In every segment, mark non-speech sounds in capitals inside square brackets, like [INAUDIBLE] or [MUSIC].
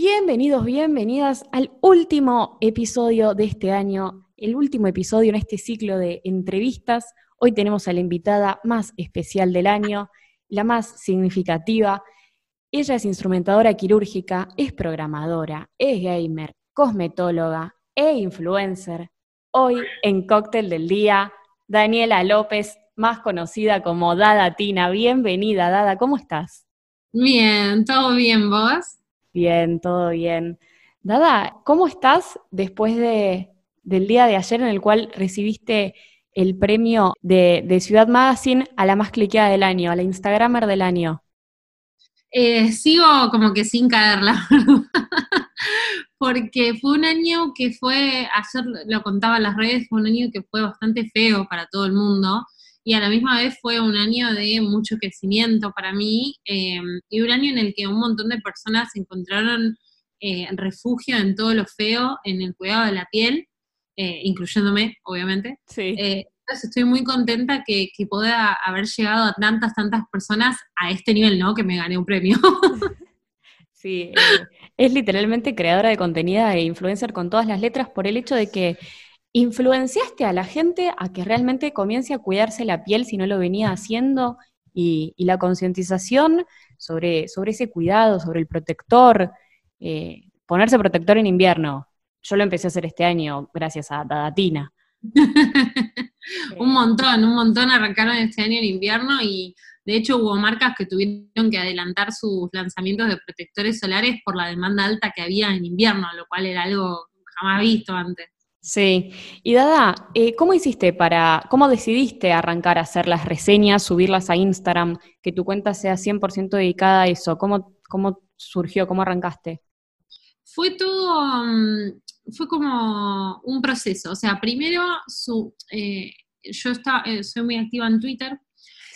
Bienvenidos, bienvenidas al último episodio de este año, el último episodio en este ciclo de entrevistas. Hoy tenemos a la invitada más especial del año, la más significativa. Ella es instrumentadora quirúrgica, es programadora, es gamer, cosmetóloga e influencer. Hoy en Cóctel del Día, Daniela López, más conocida como Dada Tina. Bienvenida, Dada, ¿cómo estás? Bien, todo bien, ¿vos? Bien, todo bien. Dada, ¿cómo estás después de, del día de ayer en el cual recibiste el premio de, Ciudad Magazine a la más cliqueada del año, a la Instagramer del año? Eh, sigo como que sin caerla, [LAUGHS] porque fue un año que fue, ayer lo contaba en las redes, fue un año que fue bastante feo para todo el mundo y a la misma vez fue un año de mucho crecimiento para mí eh, y un año en el que un montón de personas encontraron eh, refugio en todo lo feo, en el cuidado de la piel, eh, incluyéndome, obviamente. Sí. entonces estoy muy contenta que, que pueda haber llegado a tantas, tantas personas a este nivel, ¿no? Que me gané un premio. [LAUGHS] Sí, es literalmente creadora de contenido e influencer con todas las letras por el hecho de que ¿Influenciaste a la gente a que realmente comience a cuidarse la piel si no lo venía haciendo? Y, la concientización sobre, sobre ese cuidado, sobre el protector, eh, ponerse protector en invierno. Yo lo empecé a hacer este año gracias a Dadatina. [LAUGHS] un montón, un montón arrancaron este año en invierno y de hecho hubo marcas que tuvieron que adelantar sus lanzamientos de protectores solares por la demanda alta que había en invierno, lo cual era algo jamás visto antes. Sí. Y Dada, eh, ¿cómo hiciste para, cómo decidiste arrancar a hacer las reseñas, subirlas a Instagram, que tu cuenta sea 100% dedicada a eso? ¿Cómo, ¿Cómo surgió, cómo arrancaste? Fue todo, mm, fue como un proceso. O sea, primero su, eh, yo está, eh, soy muy activa en Twitter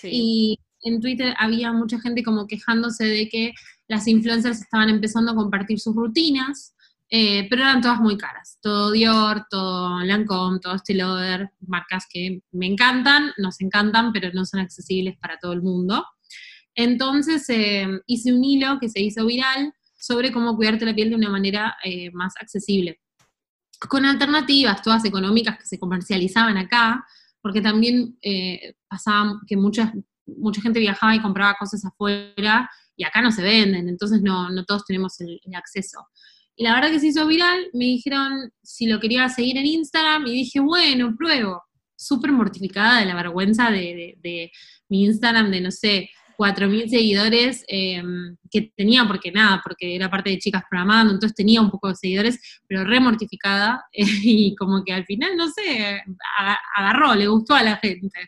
y en Twitter había mucha gente como quejándose de que las influencers estaban empezando a compartir sus rutinas eh, pero eran todas muy caras. Todo Dior, todo Lancome, todo Estée marcas que me encantan, nos encantan, pero no son accesibles para todo el mundo. Entonces eh, hice un hilo que se hizo viral sobre cómo cuidarte la piel de una manera eh, más accesible. Con alternativas, todas económicas que se comercializaban acá, porque también pasaba que mucha, mucha gente viajaba y compraba cosas afuera y acá no se venden, entonces no, no todos tenemos el acceso. Y la verdad que se hizo viral, me dijeron si lo quería seguir en Instagram y dije, bueno, pruebo. Súper mortificada de la vergüenza de, mi Instagram de, no sé, 4.000 seguidores em, que tenía, porque nada, porque era parte de chicas programando, entonces tenía un poco de seguidores, pero re mortificada [LAUGHS] y como que al final, no sé, agarró, le gustó a la gente.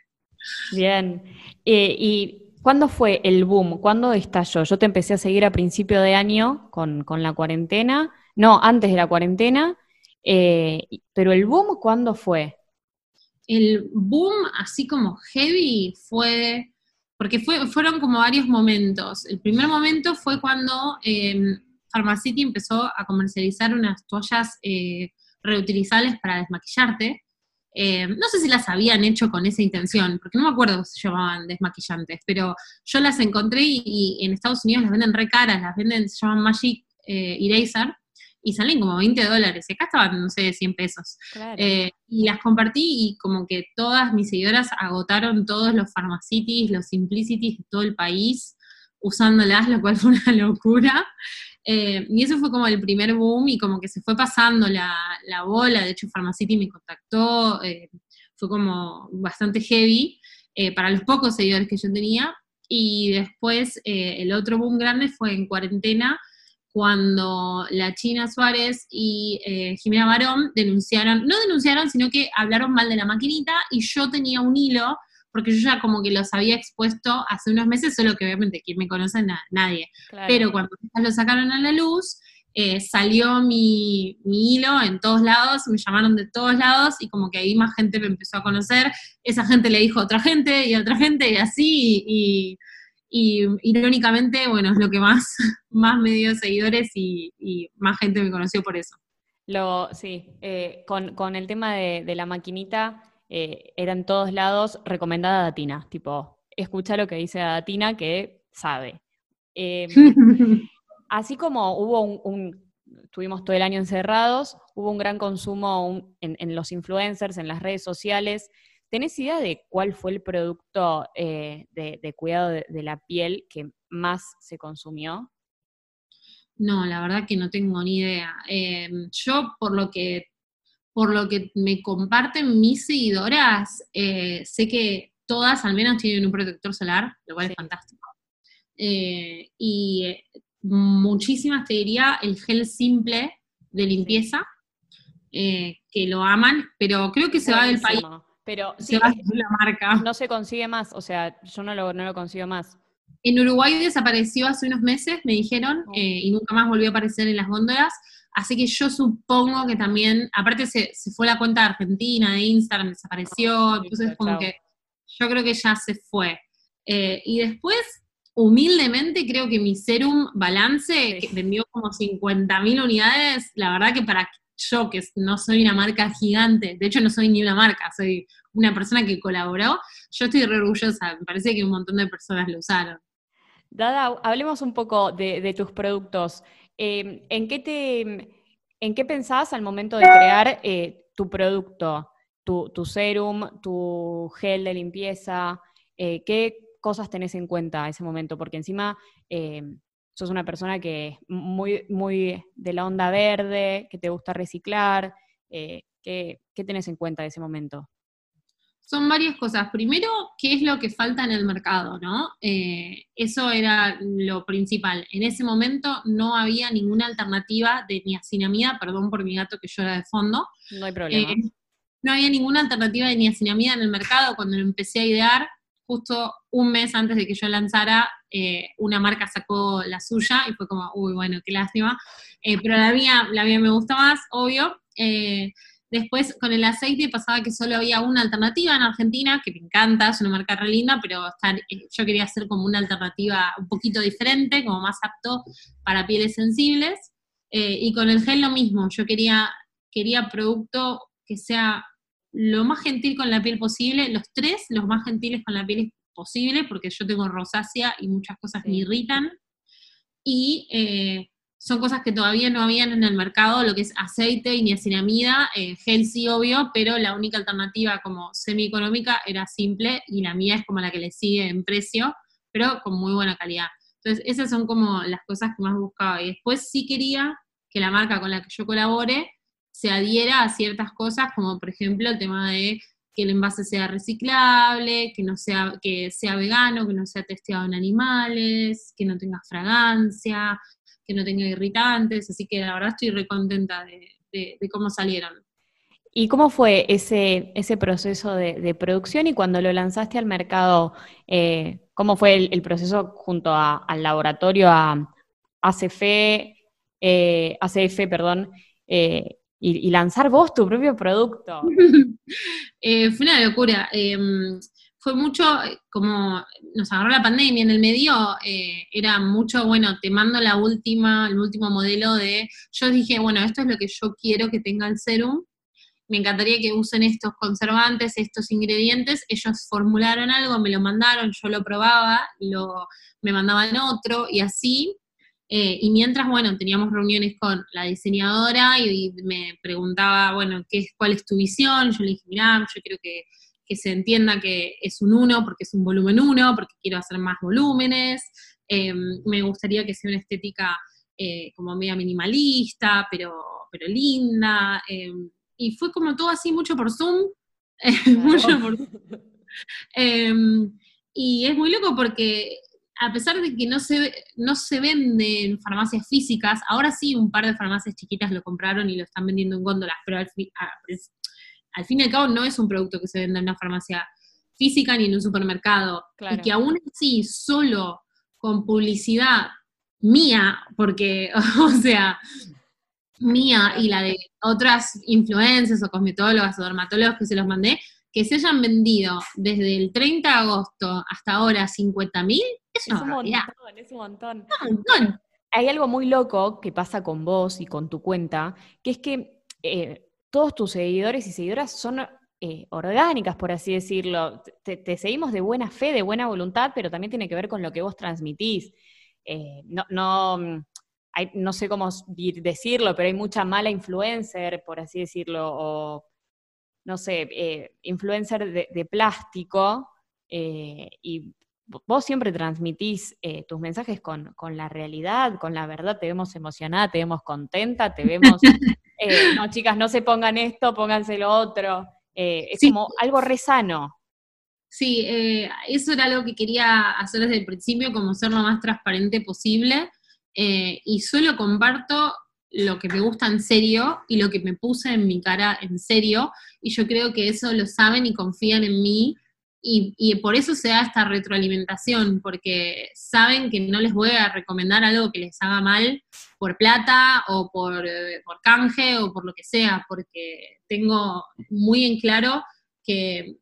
Bien. Eh, y ¿Cuándo fue el boom? ¿Cuándo estalló? Yo te empecé a seguir a principio de año con, la cuarentena, no, antes de la cuarentena, eh, pero el boom, ¿cuándo fue? El boom, así como heavy, fue, porque fue, fueron como varios momentos. El primer momento fue cuando eh, empezó a comercializar unas toallas eh, reutilizables para desmaquillarte, eh, no sé si las habían hecho con esa intención, porque no me acuerdo si se llamaban desmaquillantes, pero yo las encontré y, en Estados Unidos las venden re caras, las venden, se llaman Magic eh, Eraser, y salen como 20 dólares, y acá estaban, no sé, 100 pesos. Eh, y las compartí y como que todas mis seguidoras agotaron todos los Pharmacities, los Simplicities de todo el país usándolas, lo cual fue una [LAUGHS] locura. Eh, y eso fue como el primer boom y como que se fue pasando la, bola, de hecho Pharmacity me contactó, eh, fue como bastante heavy eh, para los pocos seguidores que yo tenía. Y después el otro boom grande fue en cuarentena, cuando la China Suárez y Jimena Barón denunciaron, no denunciaron, sino que hablaron mal de la maquinita y yo tenía un hilo porque yo ya como que los había expuesto hace unos meses, solo que obviamente quien me conoce, nadie. Pero cuando lo sacaron a la luz, eh, salió mi, hilo en todos lados, me llamaron de todos lados y como que ahí más gente me empezó a conocer, esa gente le dijo a otra gente y a otra gente y así, y, irónicamente, bueno, es lo que más, [LAUGHS] más me dio seguidores y, más gente me conoció por eso. Lo, sí, eh, con, el tema de, de la maquinita, eh, era en todos lados recomendada a Datina, tipo, escucha lo que dice Datina que sabe. Em, [LAUGHS] así como hubo un, estuvimos todo el año encerrados, hubo un gran consumo en, los influencers, en las redes sociales. ¿Tenés idea de cuál fue el producto eh, de, cuidado de, la piel que más se consumió? No, la verdad que no tengo ni idea. Eh, yo, por lo que por lo que me comparten mis seguidoras, eh, sé que todas al menos tienen un protector solar, lo cual es fantástico. y muchísimas te diría el gel simple de limpieza, eh, que lo aman, pero creo que se va del país. Pero se va de la marca. No se consigue más, o sea, yo no lo, no lo consigo más. En Uruguay desapareció hace unos meses, me dijeron, oh. eh, y nunca más volvió a aparecer en las góndolas. Así que yo supongo que también, aparte se, fue la cuenta de Argentina, de Instagram, desapareció, entonces como que yo creo que ya se fue. Eh, y después, humildemente creo que mi serum balance, que vendió como 50.000 unidades, la verdad que para yo, que no soy una marca gigante, de hecho no soy ni una marca, soy una persona que colaboró, yo estoy re orgullosa, me parece que un montón de personas lo usaron. Dada, hablemos un poco de, tus productos. Em, ¿en, qué te, ¿En qué pensás al momento de crear eh, tu producto? Tu, serum, tu gel de limpieza, eh, ¿qué cosas tenés en cuenta ese momento? Porque encima eh, sos una persona que es muy, muy de la onda verde, que te gusta reciclar. Eh, ¿qué, tenés en cuenta de ese momento? Son varias cosas. Primero, ¿qué es lo que falta en el mercado? ¿no? Eh, eso era lo principal. En ese momento no había ninguna alternativa de niacinamida, perdón por mi gato que llora de fondo. No hay problema. no había ninguna alternativa de niacinamida en el mercado cuando lo empecé a idear justo un mes antes de que yo lanzara, eh, una marca sacó la suya y fue como, uy, bueno, qué lástima. Eh, pero la mía, la mía me gusta más, obvio. Eh, después, con el aceite pasaba que solo había una alternativa en Argentina, que me encanta, es una marca re linda, pero yo quería hacer como una alternativa un poquito diferente, como más apto para pieles sensibles. y con el gel lo mismo, yo quería, quería producto que sea lo más gentil con la piel posible, los tres los más gentiles con la piel posible, porque yo tengo rosácea y muchas cosas me irritan. Y eh, son cosas que todavía no habían en el mercado, lo que es aceite y niacinamida, eh, gel sí obvio, pero la única alternativa como semi-económica era simple y la mía es como la que le sigue en precio, pero con muy buena calidad. Entonces, esas son como las cosas que más buscaba. Y después sí quería que la marca con la que yo colabore se adhiera a ciertas cosas, como por ejemplo el tema de que el envase sea reciclable, que no sea, que sea vegano, que no sea testeado en animales, que no tenga fragancia, que no tenga irritantes, así que la verdad estoy recontenta de, de, cómo salieron. ¿Y cómo fue ese, ese proceso de, producción y cuando lo lanzaste al mercado, eh, cómo fue el, proceso junto al laboratorio, a ACF, eh, ACF, perdón, eh, y, lanzar vos tu propio producto. [LAUGHS] Eh, fue una locura. Fue mucho, como nos agarró la pandemia en el medio, eh, era mucho, bueno, te mando la última, el último modelo de, yo dije, bueno, esto es lo que yo quiero que tenga el serum, me encantaría que usen estos conservantes, estos ingredientes, ellos formularon algo, me lo mandaron, yo lo probaba, lo, me mandaban otro, y así. Eh, y mientras, bueno, teníamos reuniones con la diseñadora y, me preguntaba, bueno, ¿qué, ¿cuál es tu visión? Yo le dije, mira, yo quiero que, se entienda que es un 1 porque es un volumen 1, porque quiero hacer más volúmenes. Em, me gustaría que sea una estética eh, como media minimalista, pero, pero linda. Em, y fue como todo así, mucho por Zoom. [LAUGHS] mucho por em, y es muy loco porque a pesar de que no se, no se vende en farmacias físicas, ahora sí un par de farmacias chiquitas lo compraron y lo están vendiendo en góndolas, pero al, al fin y al cabo no es un producto que se venda en una farmacia física ni en un supermercado. Y que aún así, solo con publicidad mía, porque, [LAUGHS] o sea, mía y la de otras influencers o cosmetólogas o dermatólogos que se los mandé, que se hayan vendido desde el 30 de agosto hasta ahora 50.000, es, un montón, es un montón. Hay algo muy loco que pasa con vos y con tu cuenta, que es que eh, todos tus seguidores y seguidoras son eh, orgánicas, por así decirlo. Te, seguimos de buena fe, de buena voluntad, pero también tiene que ver con lo que vos transmitís. Eh, no, no, no sé cómo decirlo, pero hay mucha mala influencer, por así decirlo, o no sé, eh, influencer de, plástico, y vos siempre transmitís eh, tus mensajes con, la realidad, con la verdad, te vemos emocionada, te vemos contenta, te vemos, [LAUGHS] no chicas, no se pongan esto, pónganse lo otro, es como algo re sano. Sí, eso era algo que quería hacer desde el principio, como ser lo más transparente posible. Eh, y solo comparto lo que me gusta en serio y lo que me puse en mi cara en serio, y yo creo que eso lo saben y confían en mí, y, por eso se da esta retroalimentación, porque saben que no les voy a recomendar algo que les haga mal por plata o por, eh, por canje o por lo que sea, porque tengo muy en claro que,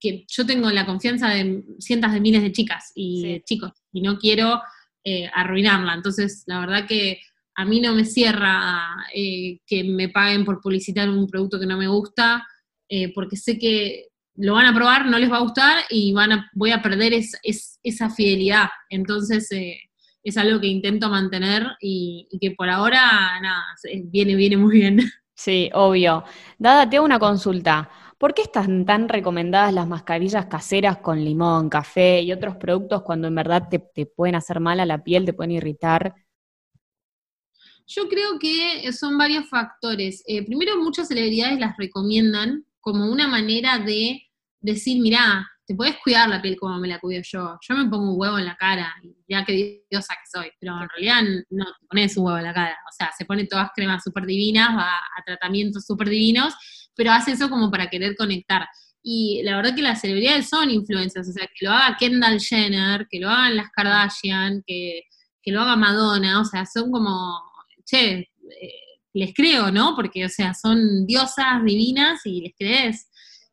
que yo tengo la confianza de cientos de miles de chicas y chicos, y no quiero eh, arruinarla. Entonces, la verdad que a mí no me cierra eh, que me paguen por publicitar un producto que no me gusta, eh, porque sé que lo van a probar, no les va a gustar y van a, voy a perder esa fidelidad. Entonces, es algo que intento mantener y, que por ahora, nada, viene, viene muy bien. [LAUGHS] Sí, obvio. Dada, te hago una consulta. ¿Por qué están tan recomendadas las mascarillas caseras con limón, café y otros productos cuando en verdad te, pueden hacer mal a la piel, te pueden irritar? Yo creo que son varios factores. Eh, primero, muchas celebridades las recomiendan como una manera de decir, mirá, te puedes cuidar la piel como me la cuido yo. Yo me pongo un huevo en la cara, ya que diosa que soy, pero en realidad no te pones un huevo en la cara. O sea, se pone todas cremas súper divinas, va a tratamientos súper divinos pero hace eso como para querer conectar. Y la verdad que las celebridades son influencers, o sea, que lo haga Kendall Jenner, que lo hagan las Kardashian, que, lo haga Madonna, o sea, son como, che, eh, les creo, ¿no? Porque, o sea, son diosas divinas y les crees.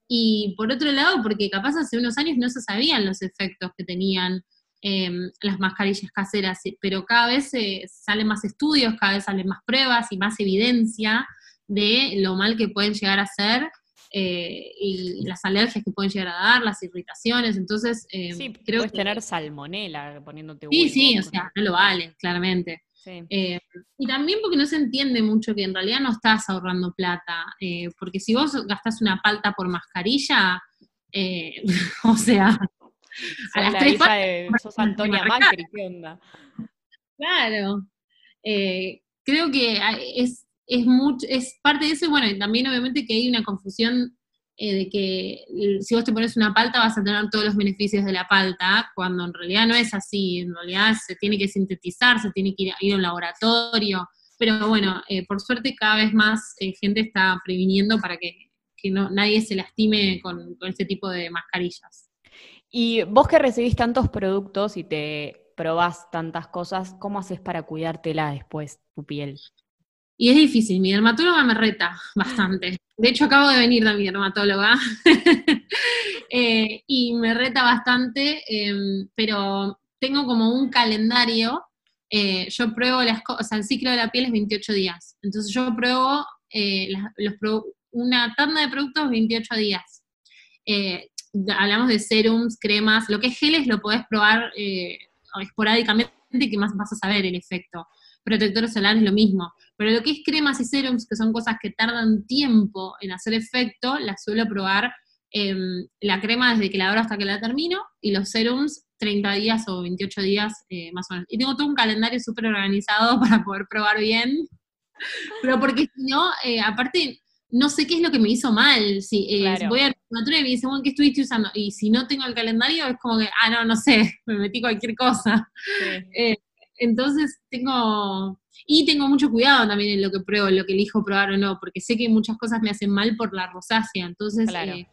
Y por otro lado, porque capaz hace unos años no se sabían los efectos que tenían em, las mascarillas caseras, pero cada vez salen más estudios, cada vez salen más pruebas y más evidencia de lo mal que pueden llegar a ser eh, y las alergias que pueden llegar a dar, las irritaciones, entonces eh, sí, creo puedes tener salmonela poniéndote Sí, sí, o sea, no lo vale, claramente. Eh, y también porque no se entiende mucho que en realidad no estás ahorrando plata, porque si vos gastás una palta por mascarilla, [LAUGHS] o sea, a las tres de, sos Antonia Macri, ¿qué onda? Claro. creo que es es, mucho, es parte de eso, y bueno, también obviamente que hay una confusión eh, de que si vos te pones una palta vas a tener todos los beneficios de la palta, cuando en realidad no es así, en realidad se tiene que sintetizar, se tiene que ir, a un laboratorio, pero bueno, eh, por suerte cada vez más eh, gente está previniendo para que, no, nadie se lastime con, con este tipo de mascarillas. Y vos que recibís tantos productos y te probás tantas cosas, ¿cómo haces para cuidártela después, tu piel? Y es difícil, mi dermatóloga me reta bastante. De hecho, acabo de venir de mi dermatóloga [LAUGHS] eh, y me reta bastante, em, pero tengo como un calendario. Eh, yo pruebo las cosas, o sea, el ciclo de la piel es 28 días. Entonces yo pruebo eh, una tanda de productos 28 días. hablamos de serums, cremas, lo que es geles lo podés probar esporádicamente que más vas a saber el efecto protector solar es lo mismo. Pero lo que es cremas y serums, que son cosas que tardan tiempo en hacer efecto, las suelo probar em, la crema desde que la abro hasta que la termino y los serums 30 días o 28 días eh, más o menos. Y tengo todo un calendario súper organizado [LAUGHS] para poder probar bien. [LAUGHS] Pero porque si no, eh, aparte, no sé qué es lo que me hizo mal. Si, eh, voy a la y me dicen, bueno, ¿qué estuviste usando? Y si no tengo el calendario, es como que, ah, no, no sé, [LAUGHS] me metí cualquier cosa. Sí. Entonces tengo, y tengo mucho cuidado también en lo que pruebo, en lo que elijo probar o no, porque sé que muchas cosas me hacen mal por la rosácea, entonces eh,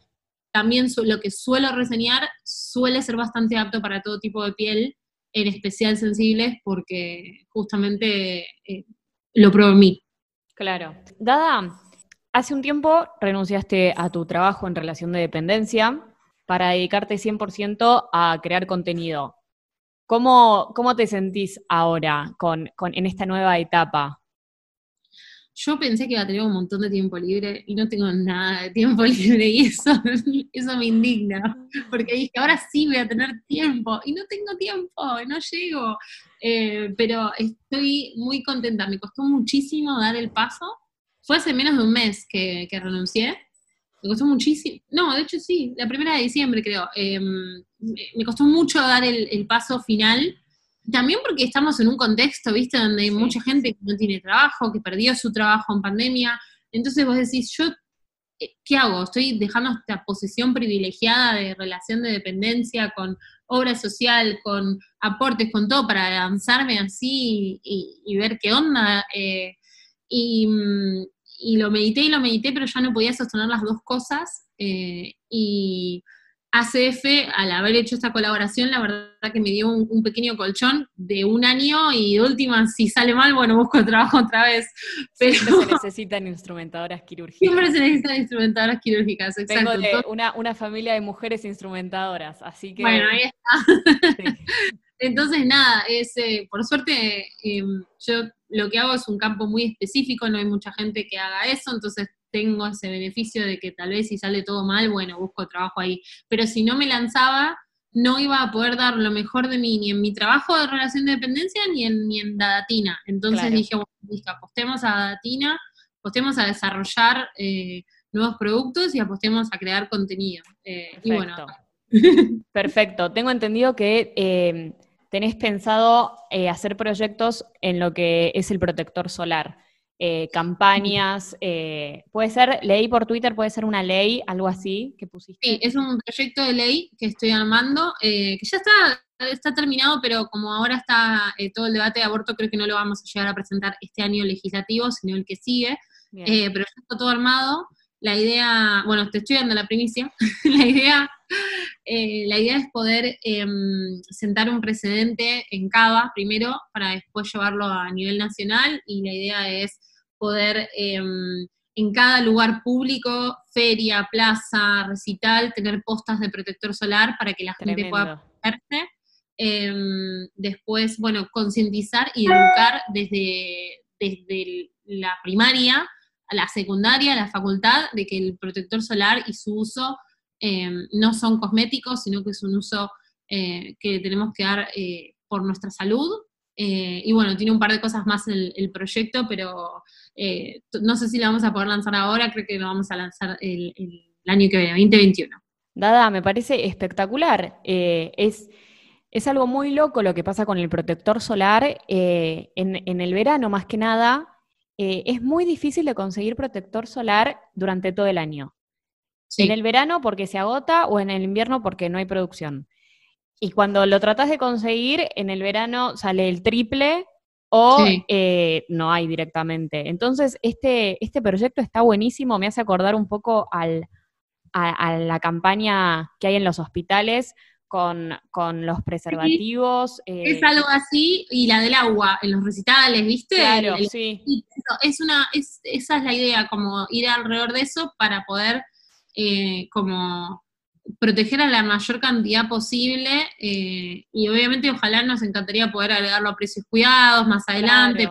también lo que suelo reseñar suele ser bastante apto para todo tipo de piel, en especial sensibles, porque justamente eh, lo pruebo en mí. Claro. Dada, hace un tiempo renunciaste a tu trabajo en relación de dependencia para dedicarte 100% a crear contenido. ¿Cómo, te sentís ahora con, en esta nueva etapa? yo pensé que iba a tener un montón de tiempo libre y no tengo nada de tiempo [LAUGHS] libre y eso, eso me indigna, porque dije, ahora sí voy a tener tiempo y no tengo tiempo, no llego, eh, pero estoy muy contenta, me costó muchísimo dar el paso, fue hace menos de un mes que, renuncié, me costó muchísimo, no, de hecho sí, la primera de diciembre creo, em, me costó mucho dar el, el paso final también porque estamos en un contexto, ¿viste? Donde hay mucha gente que no tiene trabajo, que perdió su trabajo en pandemia. Entonces vos decís, yo, eh, ¿qué hago? Estoy dejando esta posición privilegiada de relación de dependencia con obra social, con aportes, con todo, para lanzarme así y, ver qué onda. Eh, y, y, lo medité y lo medité, pero ya no podía sostener las dos cosas. Eh, y ACF, al haber hecho esta colaboración, la verdad que me dio un, pequeño colchón de un año y de última, si sale mal, bueno, busco trabajo otra vez. Pero... Siempre se necesitan instrumentadoras quirúrgicas. Siempre se necesitan instrumentadoras quirúrgicas, exacto. Tengo una, una, familia de mujeres instrumentadoras, así que... Bueno, ahí está. [LAUGHS] Entonces, nada, es, eh, por suerte, em, yo lo que hago es un campo muy específico, no hay mucha gente que haga eso, entonces tengo ese beneficio de que tal vez si sale todo mal, bueno, busco trabajo ahí. Pero si no me lanzaba, no iba a poder dar lo mejor de mí ni en mi trabajo de relación de dependencia ni en, ni en Dadatina. Entonces dije, bueno, listo, apostemos a Dadatina, apostemos a desarrollar eh, nuevos productos y apostemos a crear contenido. Eh, y bueno. Perfecto. [LAUGHS] Tengo entendido que eh, tenés pensado hacer proyectos en lo que es el protector solar. Eh, campañas, eh, puede ser, leí por Twitter, puede ser una ley, algo así que pusiste. Sí, es un proyecto de ley que estoy armando, eh, que ya está, está terminado, pero como ahora está todo el debate de aborto, creo que no lo vamos a llegar a presentar este año legislativo, sino el que sigue, pero ya está todo armado. La idea, bueno, te estoy dando la primicia, [LAUGHS] la idea, la idea es poder em, sentar un precedente en Cava primero para después llevarlo a nivel nacional y la idea es poder em, en cada lugar público, feria, plaza, recital, tener postas de protector solar para que la gente pueda protegerse. Em, después, bueno, concientizar y educar desde, desde la primaria a la secundaria, a la facultad, de que el protector solar y su uso em, no son cosméticos, sino que es un uso eh, que tenemos que dar eh, por nuestra salud. Eh, y bueno, tiene un par de cosas más el, proyecto, pero eh, no sé si la vamos a poder lanzar ahora, creo que lo vamos a lanzar el, año que viene, 2021. Dada, me parece espectacular. Eh, es, es algo muy loco lo que pasa con el protector solar. Eh, en, el verano, más que nada, es muy difícil de conseguir protector solar durante todo el año. En el verano porque se agota o en el invierno porque no hay producción. Y cuando lo tratas de conseguir, en el verano sale el triple o eh, no hay directamente. Entonces, este, este proyecto está buenísimo, me hace acordar un poco al, a, la campaña que hay en los hospitales con, los preservativos. es eh, algo así, y la del agua en los recitales, ¿viste? Claro, sí. Es una, es, esa es la idea, como ir alrededor de eso para poder eh, como proteger a la mayor cantidad posible eh, y obviamente ojalá nos encantaría poder agregarlo a precios cuidados más adelante.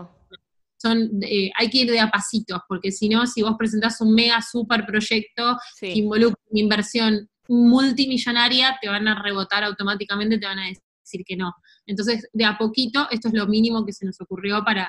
Son, eh, hay que ir de a pasitos, porque si no, si vos presentás un mega super proyecto que involucra una inversión multimillonaria, te van a rebotar automáticamente, te van a decir que no. Entonces, de a poquito, esto es lo mínimo que se nos ocurrió para,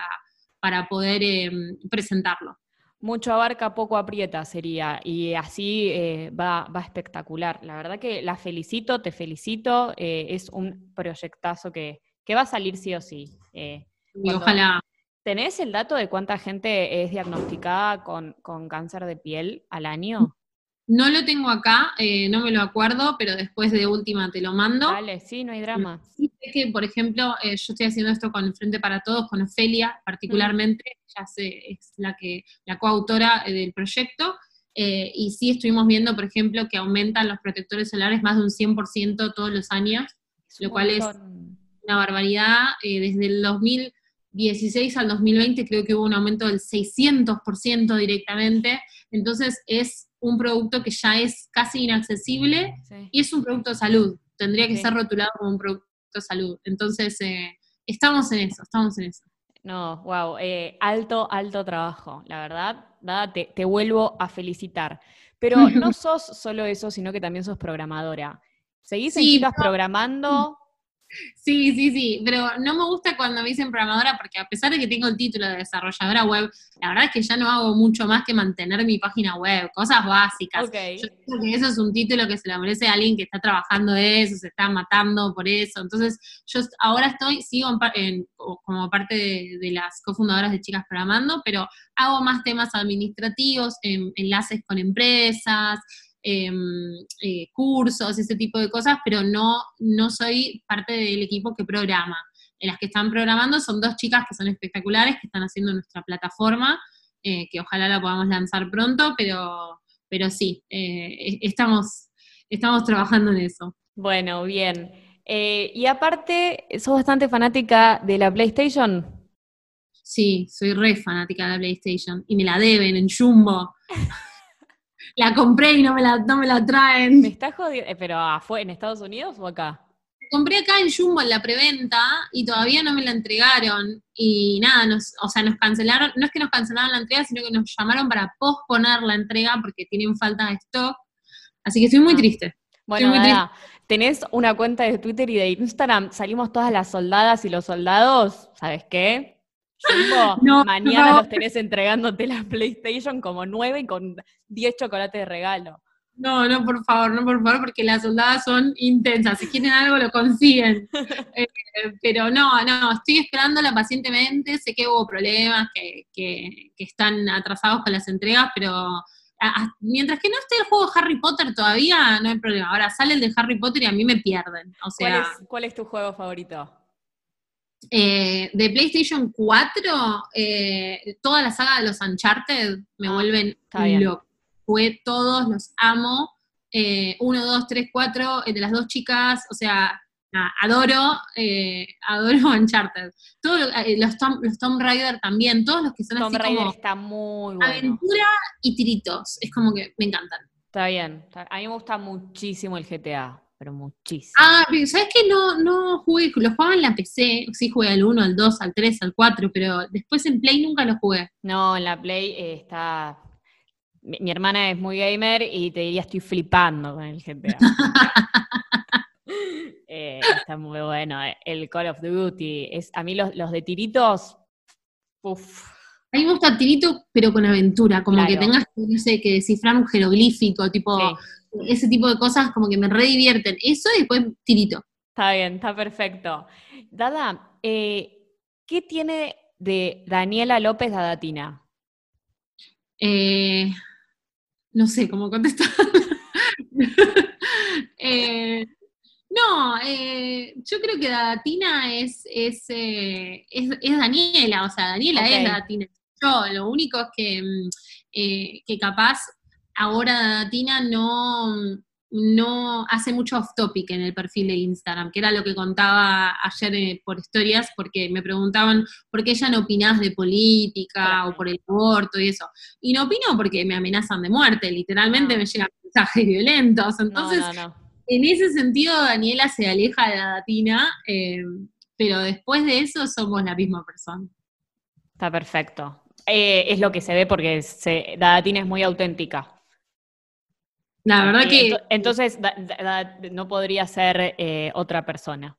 para poder eh, presentarlo. Mucho abarca, poco aprieta sería, y así eh, va, va, espectacular. La verdad que la felicito, te felicito, eh, es un proyectazo que, que, va a salir sí o sí. Eh, ojalá. ¿Tenés el dato de cuánta gente es diagnosticada con, con cáncer de piel al año? No lo tengo acá, eh, no me lo acuerdo, pero después de última te lo mando. Vale, sí, no hay drama. Sí, es que, por ejemplo, eh, yo estoy haciendo esto con Frente para Todos, con Ofelia particularmente, ya sé, es la que la coautora eh, del proyecto, y sí estuvimos viendo, por ejemplo, que aumentan los protectores solares más de un 100% todos los años, lo cual es una barbaridad. desde el 2016 al 2020 creo que hubo un aumento del 600% directamente, entonces es un producto que ya es casi inaccesible y es un producto de salud. Tendría que ser rotulado como un producto de salud. Entonces, eh, estamos en eso, estamos en eso. No, wow, eh, alto, alto trabajo, la verdad. Nada, te, te vuelvo a felicitar. Pero [LAUGHS] no sos solo eso, sino que también sos programadora. ¿Seguís en Sí, chicas pero- programando? Sí, sí, sí, pero no me gusta cuando me dicen programadora porque a pesar de que tengo el título de desarrolladora web, la verdad es que ya no hago mucho más que mantener mi página web, cosas básicas. Ok. Yo creo que eso es un título que se lo merece a alguien que está trabajando de eso, se está matando por eso. Entonces, yo ahora estoy, sigo en en- co- como parte de, de las cofundadoras de Chicas Programando, pero hago más temas administrativos, em, enlaces con empresas, em, eh, cursos, ese tipo de cosas, pero no, no soy parte del equipo que programa. En las que están programando son dos chicas que son espectaculares, que están haciendo nuestra plataforma, eh, que ojalá la podamos lanzar pronto, pero, pero sí, eh, e- estamos, estamos trabajando en eso. Bueno, bien. Y aparte, sos bastante fanática de la PlayStation. Sí, soy re fanática de la PlayStation y me la deben en Jumbo. [LAUGHS] la compré y no me la, no me la traen. ¿Me estás jodiendo? ¿Pero fue en Estados Unidos o acá? compré acá en Jumbo en la preventa y todavía no me la entregaron. Y nada, nos, o sea, nos cancelaron, no es que nos cancelaron la entrega, sino que nos llamaron para posponer la entrega porque tienen falta de stock. Así que estoy muy Ah. triste. Bueno, muy nada, tenés una cuenta de Twitter y de Instagram, salimos todas las soldadas y los soldados, ¿sabes qué? No, mañana no. los tenés entregándote la PlayStation como nueve y con 10 chocolates de regalo. No, no, por favor, no, por favor, porque las soldadas son intensas. Si quieren algo, lo consiguen. [LAUGHS] Eh, pero no, no, estoy esperándola pacientemente. Sé que hubo problemas, que, que- que están atrasados con las entregas, pero mientras que no esté el juego Harry Potter todavía, no hay problema. Ahora sale el de Harry Potter y a mí me pierden. O ¿Cuál sea, es, cuál es tu juego favorito? Eh, de PlayStation 4, eh, toda la saga de los Uncharted me Ah, vuelven loco. Jugué todos, los amo. Eh, uno, dos, tres, cuatro, el de las dos chicas, o sea, nada, adoro, eh, adoro [LAUGHS] Uncharted. Todo lo- eh, los, Tom, los Tomb Raider también, todos los que son Tomb así Raider como está muy bueno. aventura y tiritos. Es como que me encantan. Está bien. A mí me gusta muchísimo el GTA, pero muchísimo. Ah, pero ¿sabes qué? No, no jugué, los jugaba en la PC, sí jugué al 1, al 2, al 3, al 4, pero después en Play nunca los jugué. No, en la Play eh, está. Mi, mi hermana es muy gamer y te diría estoy flipando con el GTA. [LAUGHS] [LAUGHS] Eh, está muy bueno. eh, El Call of Duty. Es, a mí los, los de tiritos. Uf. A mí me gusta tirito, pero con aventura, como que tengas, no sé, que descifrar un jeroglífico, tipo, Sí, ese tipo de cosas como que me redivierten. Eso y después tirito. está bien, está perfecto. Dada, eh, ¿qué tiene de Daniela López Dadatina? Eh, no sé cómo contestar. [LAUGHS] Eh, no, eh, yo creo que Datina es, es, eh, es, es Daniela, o sea, Daniela es Datina. Yo, lo único es que, mm, eh, que capaz ahora Datina no, no hace mucho off topic en el perfil de Instagram, que era lo que contaba ayer eh, por historias, porque me preguntaban por qué ya no opinás de política o por el aborto y eso. Y no opino porque me amenazan de muerte, literalmente No. me llegan mensajes violentos. Entonces, no, no. en ese sentido, Daniela se aleja de la datina, eh, pero después de eso somos la misma persona. Está perfecto. Eh, es lo que se ve porque se, Dadatina es muy auténtica. La verdad que ento- Entonces, da- da- da- no podría ser eh, otra persona.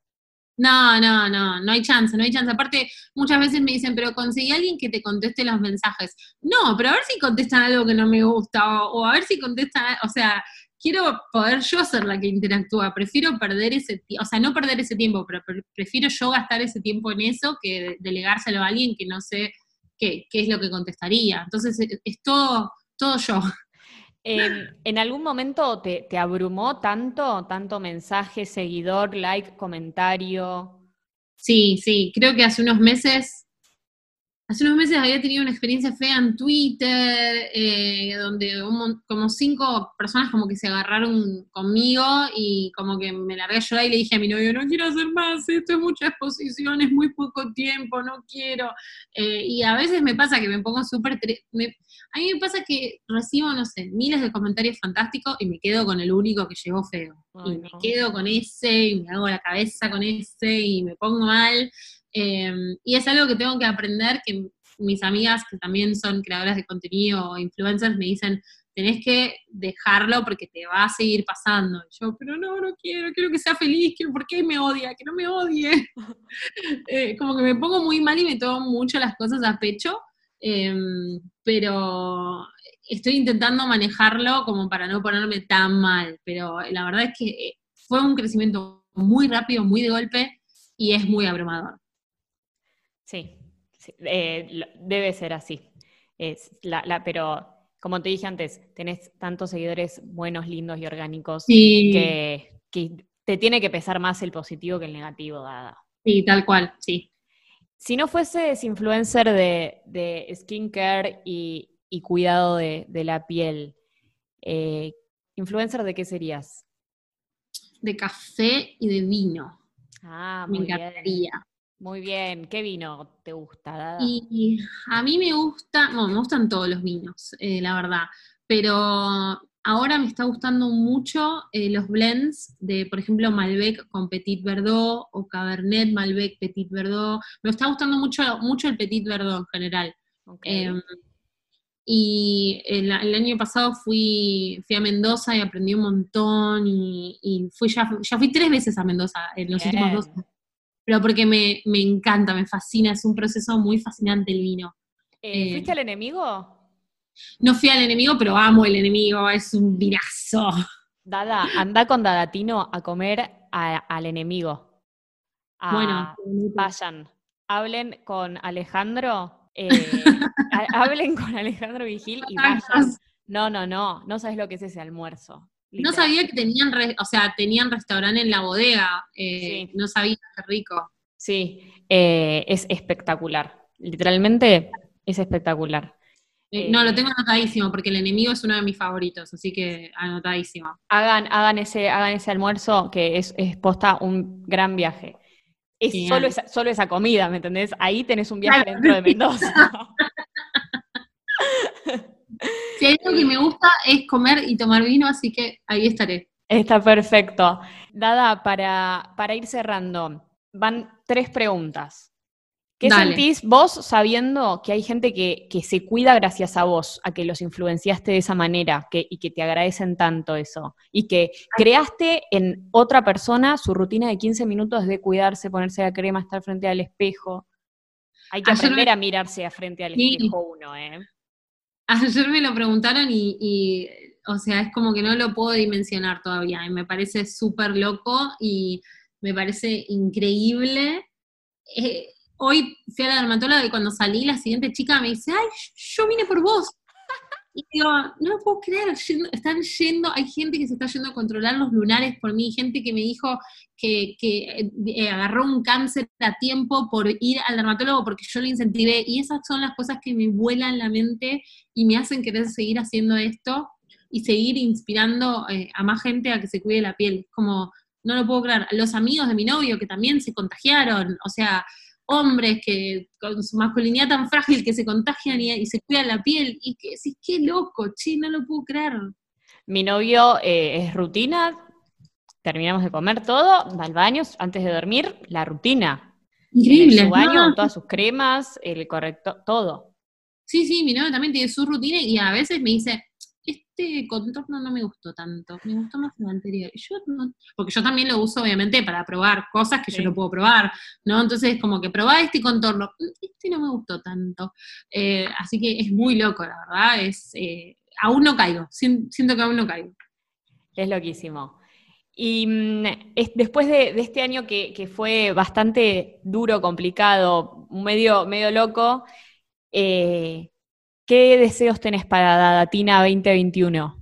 no, no, no, no hay chance, no hay chance. Aparte, muchas veces me dicen, pero conseguí a alguien que te conteste los mensajes. No, pero a ver si contestan algo que no me gusta, o, o a ver si contestan, o sea, quiero poder yo ser la que interactúa. Prefiero perder ese tiempo, o sea, no perder ese tiempo, pero pre- prefiero yo gastar ese tiempo en eso que de- delegárselo a alguien que no sé qué, qué es lo que contestaría. Entonces, es, es todo, todo yo. Eh, ¿En algún momento te abrumó tanto, tanto mensaje, seguidor, like, comentario? Sí, sí, creo que hace unos meses, hace unos meses había tenido una experiencia fea en Twitter, eh, donde un como cinco personas como que se agarraron conmigo y como que me largué a llorar y le dije a mi novio, no quiero hacer más, esto es mucha exposición, es muy poco tiempo, no quiero. Eh, y a veces me pasa que me pongo súper... A mí me pasa que recibo, no sé, miles de comentarios fantásticos y me quedo con el único que llegó feo. Ay, y me no. quedo con ese y me hago la cabeza con ese y me pongo mal. Em, y es algo que tengo que aprender, que mis amigas que también son creadoras de contenido o influencers me dicen, tenés que dejarlo porque te va a seguir pasando. Y yo, pero no, no quiero, quiero que sea feliz, quiero, ¿por qué me odia? Que no me odie. [LAUGHS] Eh, como que me pongo muy mal y me tomo mucho las cosas a pecho, em, pero estoy intentando manejarlo como para no ponerme tan mal, pero la verdad es que eh, fue un crecimiento muy rápido, muy de golpe y es muy abrumador. Sí, eh, debe ser así. Es la, pero como te dije antes, tenés tantos seguidores buenos, lindos y orgánicos que, te tiene que pesar más el positivo que el negativo, Dada. Sí, tal cual, sí. Si no fueses influencer de, de skincare y, cuidado de, la piel, eh, ¿influencer de qué serías? De café y de vino. Ah, muy Me encantaría. Muy bien, ¿qué vino te gusta? Y a mí me gusta, no, me gustan todos los vinos, eh, la verdad, pero ahora me está gustando mucho eh, los blends de, por ejemplo, Malbec con Petit Verdot o Cabernet Malbec Petit Verdot. Me está gustando mucho, mucho el Petit Verdot en general. Em, y el, año pasado fui, fui a Mendoza y aprendí un montón y, fui ya, ya fui tres veces a Mendoza en los últimos dos años pero porque me, encanta, me fascina, es un proceso muy fascinante el vino. Eh, ¿Fuiste al enemigo? No fui al enemigo, pero amo el enemigo, es un vinazo. Dada, anda con Dadatino a comer al enemigo. bueno, vayan, hablen con Alejandro, eh, [LAUGHS] hablen con Alejandro Vigil y vayan. No, no, no, no sabes lo que es ese almuerzo. No sabía que tenían, o sea, tenían restaurante en la bodega. Eh, no sabía, qué rico. Sí, eh, es espectacular. Literalmente es espectacular. Eh, no, lo tengo anotadísimo porque el enemigo es uno de mis favoritos, así que anotadísimo. Hagan, hagan, ese, hagan ese almuerzo que es, es posta un gran viaje. Es solo esa, solo esa comida, ¿me entendés? Ahí tenés un viaje dentro de Mendoza. [LAUGHS] Si hay algo que me gusta es comer y tomar vino, así que ahí estaré. Está perfecto. Dada, para, para ir cerrando, van tres preguntas. ¿Qué sentís vos sabiendo que hay gente que, se cuida gracias a vos, a que los influenciaste de esa manera que, y que te agradecen tanto eso? Y que creaste en otra persona su rutina de 15 minutos de cuidarse, ponerse la crema, estar frente al espejo. Hay que aprender a mirarse a frente al espejo uno, ¿eh? Ayer me lo preguntaron y, o sea, es como que no lo puedo dimensionar todavía. Y me parece súper loco y me parece increíble. Eh, hoy fui a la dermatóloga y cuando salí, la siguiente chica me dice, ay, yo vine por vos. Y digo, no lo puedo creer, están yendo, hay gente que se está yendo a controlar los lunares por mí, gente que me dijo que, que eh, agarró un cáncer a tiempo por ir al dermatólogo porque yo le incentivé, y esas son las cosas que me vuelan la mente y me hacen querer seguir haciendo esto y seguir inspirando eh, a más gente a que se cuide la piel. Como, no lo puedo creer. Los amigos de mi novio que también se contagiaron, o sea, hombres que con su masculinidad tan frágil que se contagian y, se cuidan la piel, y que decís, qué loco, che, no lo puedo creer. Mi novio eh, es rutina, terminamos de comer todo, va al baño antes de dormir, la rutina. Increíble. su baño, todas sus cremas, el correcto, todo. Sí, sí, mi novio también tiene su rutina y a veces me dice, este contorno no me gustó tanto, me gustó más el anterior. Yo porque yo también lo uso obviamente para probar cosas que yo no puedo probar, ¿no? Entonces como que probá este contorno, mm, este no me gustó tanto. Eh, así que es muy loco, la verdad, es, eh, aún no caigo, siento que aún no caigo. Es loquísimo. Y mm, después de, este año que, fue bastante duro, complicado, medio, medio loco, eh, ¿Qué deseos tenés para Dadatina 2021?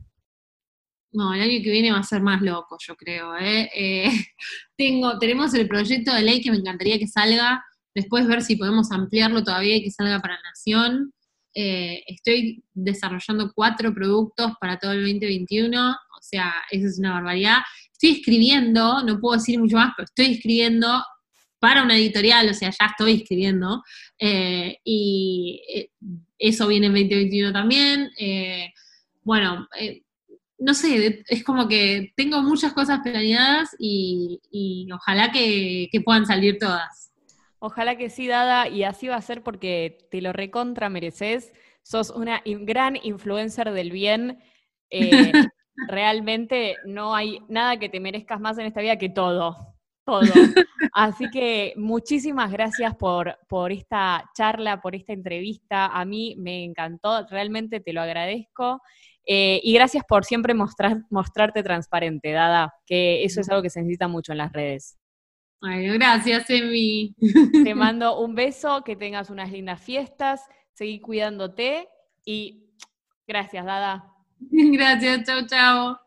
No, el año que viene va a ser más loco, yo creo. ¿eh? Eh, [LAUGHS] tengo, tenemos el proyecto de ley que me encantaría que salga, después ver si podemos ampliarlo todavía y que salga para Nación. Eh, estoy desarrollando cuatro productos para todo el 2021, o sea, eso es una barbaridad. Estoy escribiendo, no puedo decir mucho más, pero estoy escribiendo para una editorial, o sea, ya estoy escribiendo, y eso viene en 2021 también. Eh, bueno, eh, no sé, es como que tengo muchas cosas planeadas y, ojalá que, puedan salir todas. Ojalá que sí, Dada, y así va a ser porque te lo recontra mereces. Sos una gran influencer del bien. Eh, [LAUGHS] realmente no hay nada que te merezcas más en esta vida que todo, todo. [LAUGHS] Así que muchísimas gracias por, por esta charla, por esta entrevista. A mí me encantó, realmente te lo agradezco. Eh, y gracias por siempre mostrar, mostrarte transparente, Dada, que eso es algo que se necesita mucho en las redes. Ay, gracias, Emi. Te [LAUGHS] mando un beso, que tengas unas lindas fiestas, seguí cuidándote y gracias, Dada. Gracias, chao, chao.